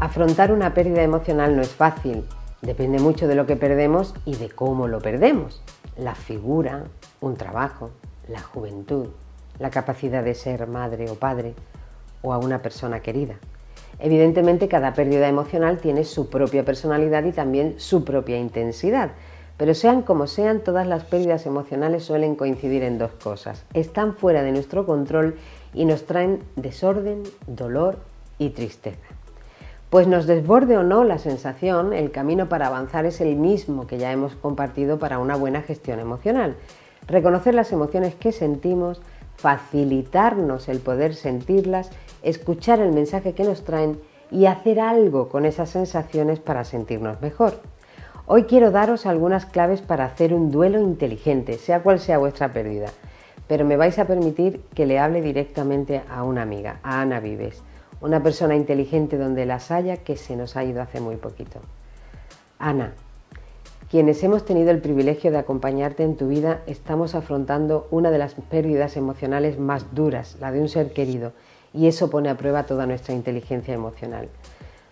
Afrontar una pérdida emocional no es fácil, depende mucho de lo que perdemos y de cómo lo perdemos. La figura, un trabajo, la juventud, la capacidad de ser madre o padre o a una persona querida. Evidentemente cada pérdida emocional tiene su propia personalidad y también su propia intensidad, pero sean como sean, todas las pérdidas emocionales suelen coincidir en dos cosas. Están fuera de nuestro control y nos traen desorden, dolor y tristeza. Pues nos desborde o no la sensación, el camino para avanzar es el mismo que ya hemos compartido para una buena gestión emocional. Reconocer las emociones que sentimos, facilitarnos el poder sentirlas, escuchar el mensaje que nos traen y hacer algo con esas sensaciones para sentirnos mejor. Hoy quiero daros algunas claves para hacer un duelo inteligente, sea cual sea vuestra pérdida, pero me vais a permitir que le hable directamente a una amiga, a Ana Vives una persona inteligente donde las haya que se nos ha ido hace muy poquito. Ana, quienes hemos tenido el privilegio de acompañarte en tu vida, estamos afrontando una de las pérdidas emocionales más duras, la de un ser querido, y eso pone a prueba toda nuestra inteligencia emocional.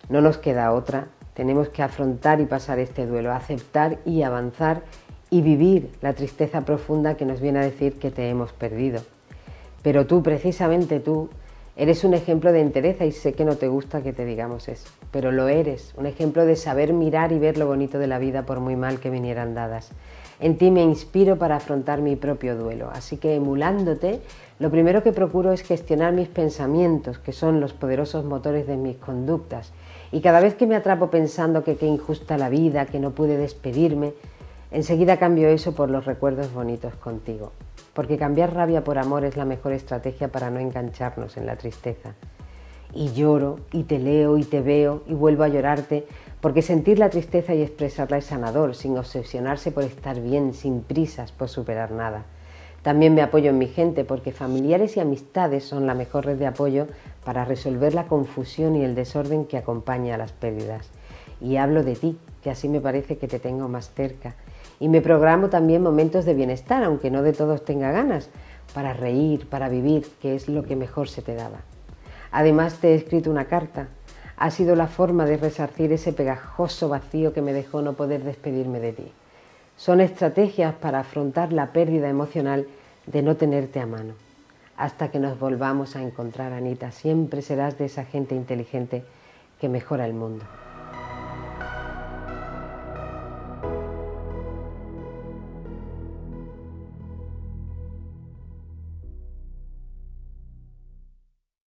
No nos queda otra, tenemos que afrontar y pasar este duelo, aceptar y avanzar y vivir la tristeza profunda que nos viene a decir que te hemos perdido. Pero tú, precisamente tú, Eres un ejemplo de entereza y sé que no te gusta que te digamos eso, pero lo eres, un ejemplo de saber mirar y ver lo bonito de la vida por muy mal que vinieran dadas. En ti me inspiro para afrontar mi propio duelo, así que emulándote, lo primero que procuro es gestionar mis pensamientos, que son los poderosos motores de mis conductas, y cada vez que me atrapo pensando que qué injusta la vida, que no pude despedirme, enseguida cambio eso por los recuerdos bonitos contigo porque cambiar rabia por amor es la mejor estrategia para no engancharnos en la tristeza. Y lloro, y te leo, y te veo, y vuelvo a llorarte, porque sentir la tristeza y expresarla es sanador, sin obsesionarse por estar bien, sin prisas por superar nada. También me apoyo en mi gente, porque familiares y amistades son la mejor red de apoyo para resolver la confusión y el desorden que acompaña a las pérdidas. Y hablo de ti, que así me parece que te tengo más cerca y me programo también momentos de bienestar, aunque no de todos tenga ganas, para reír, para vivir, que es lo que mejor se te daba. Además te he escrito una carta. Ha sido la forma de resarcir ese pegajoso vacío que me dejó no poder despedirme de ti. Son estrategias para afrontar la pérdida emocional de no tenerte a mano. Hasta que nos volvamos a encontrar, Anita, siempre serás de esa gente inteligente que mejora el mundo.